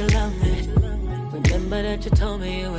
you love me. Remember that you told me you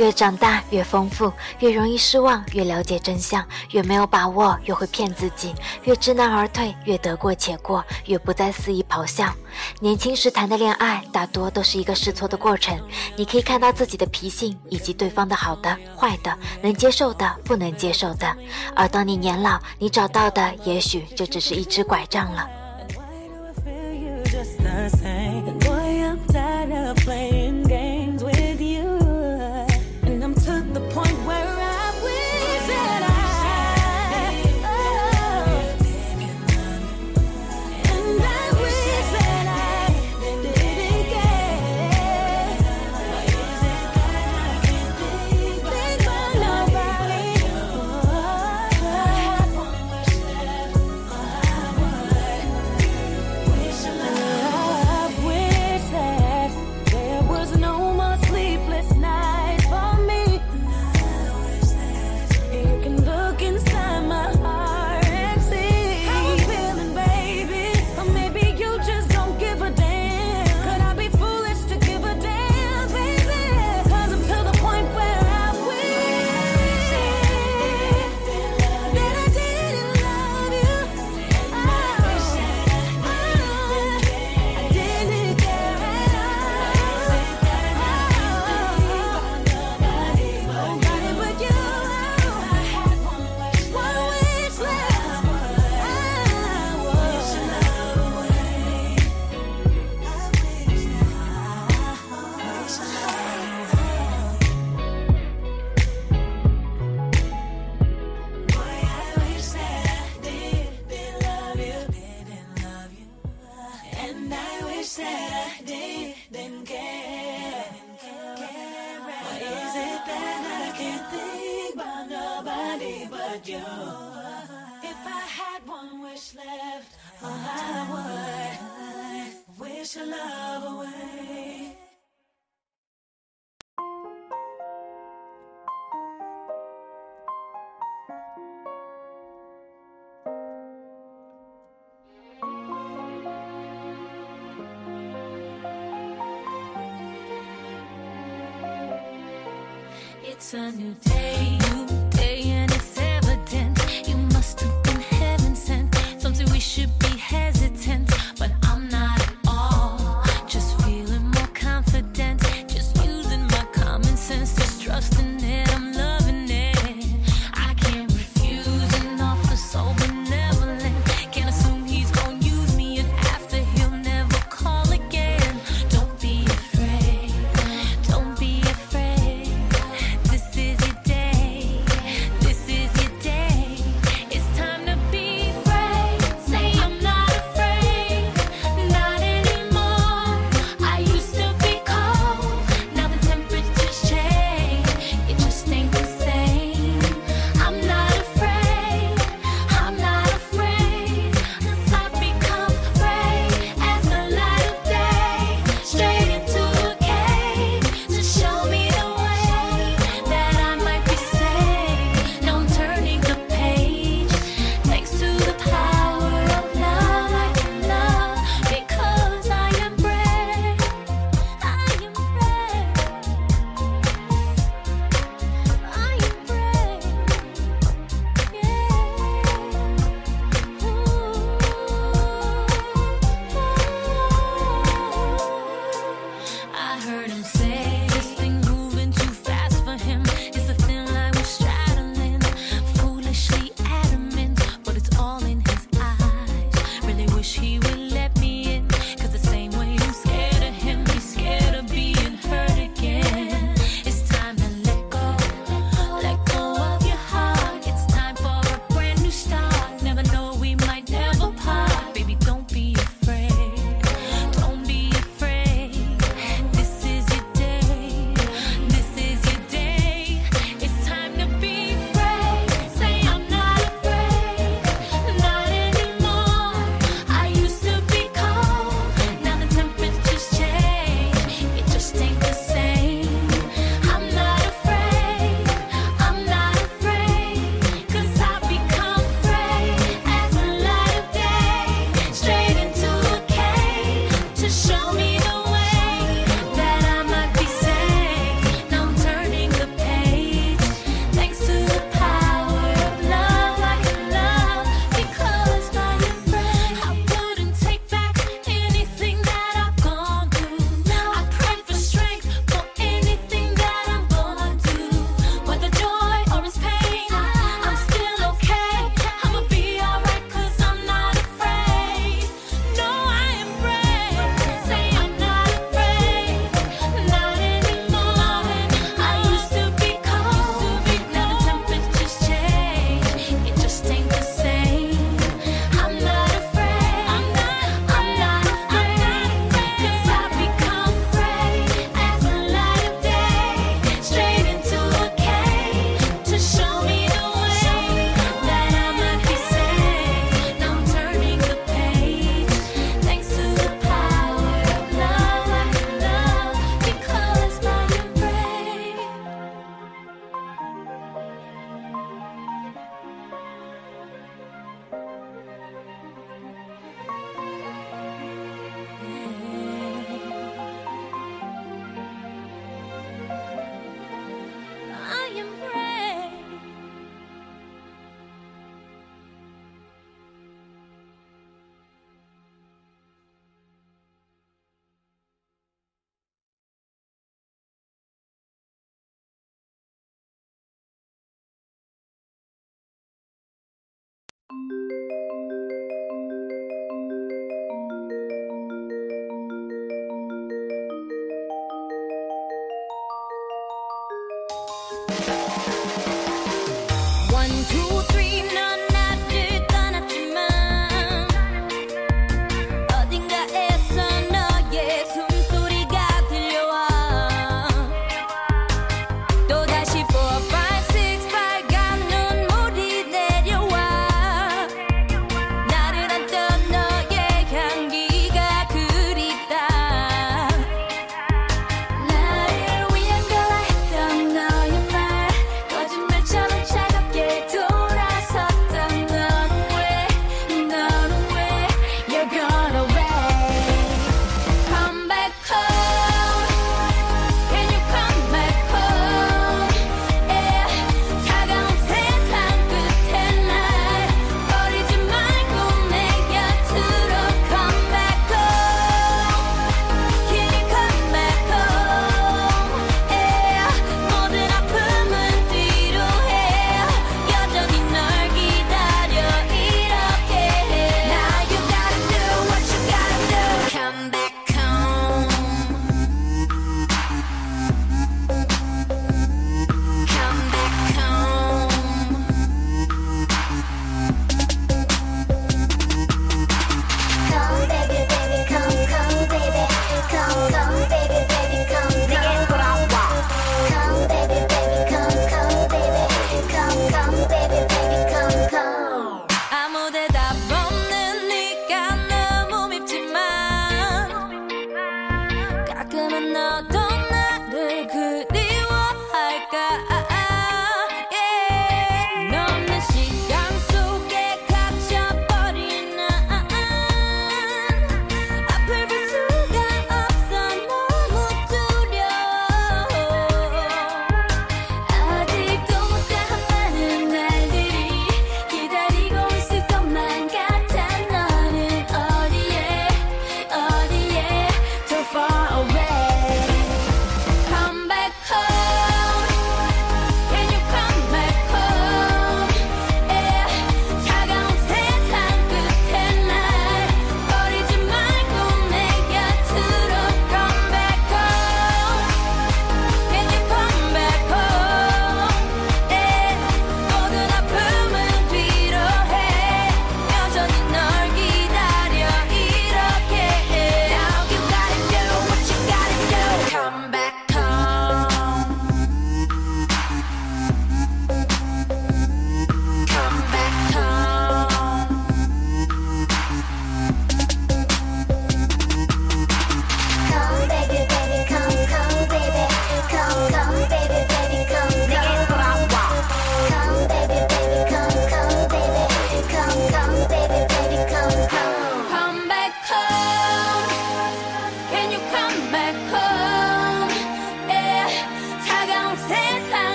越长大越丰富，越容易失望，越了解真相，越没有把握，越会骗自己，越知难而退，越得过且过，越不再肆意咆哮。年轻时谈的恋爱大多都是一个试错的过程。你可以看到自己的脾性，以及对方的好的、坏的，能接受的、不能接受的。而当你年老，你找到的也许就只是一支拐杖了。wish your love away. It's a new day, new day, and it's we live.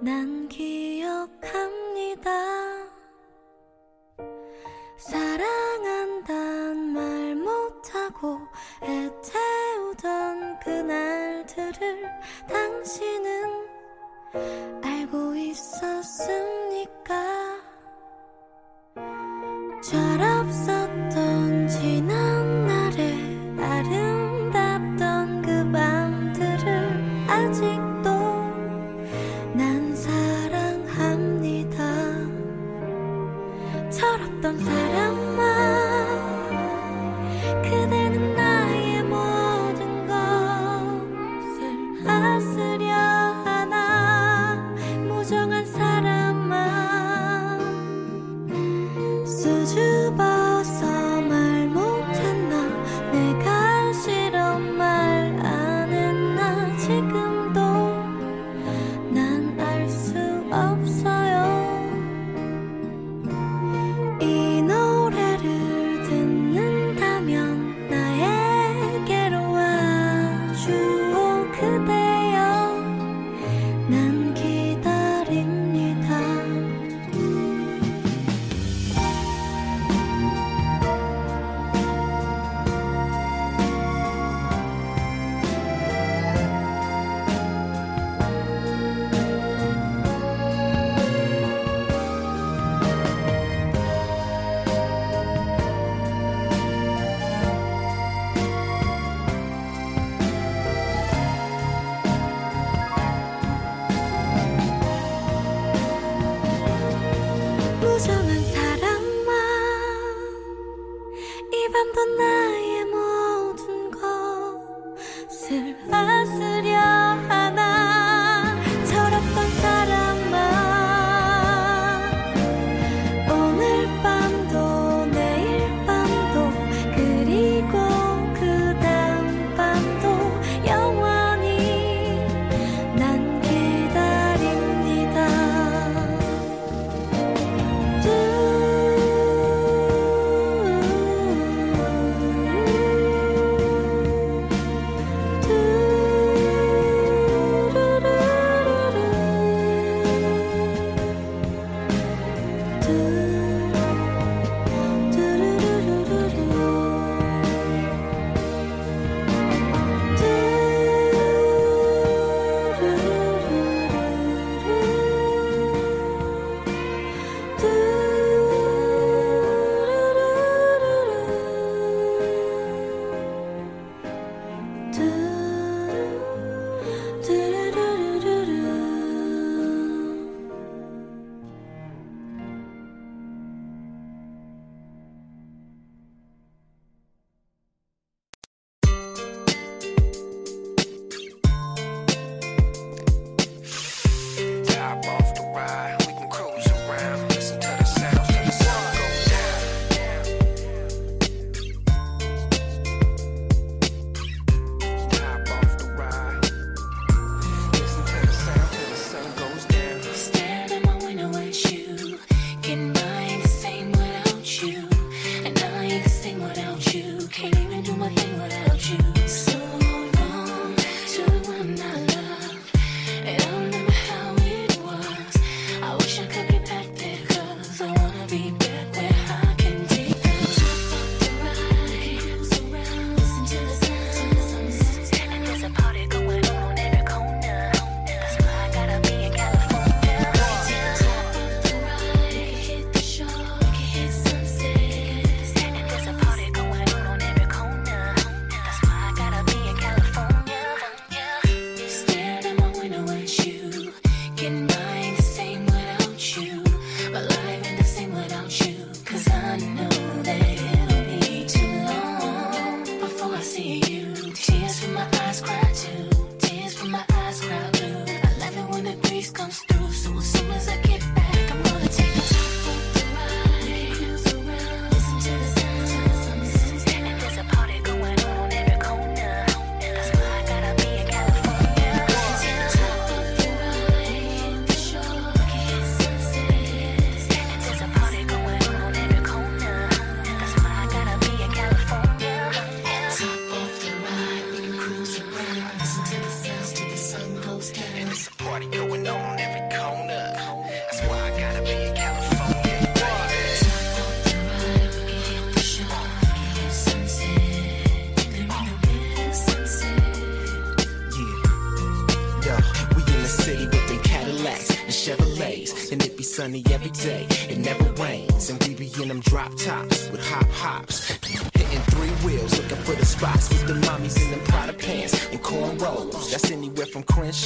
난 기억합니다. 사랑한단 말 못하고 애태우던 그날들을 당신은 알고 있었습니까? 잘 없었던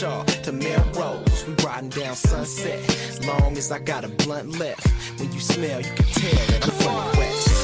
Crenshaw to Melrose. We riding down Sunset, long as I got a blunt left. When you smell, you can tell that I'm from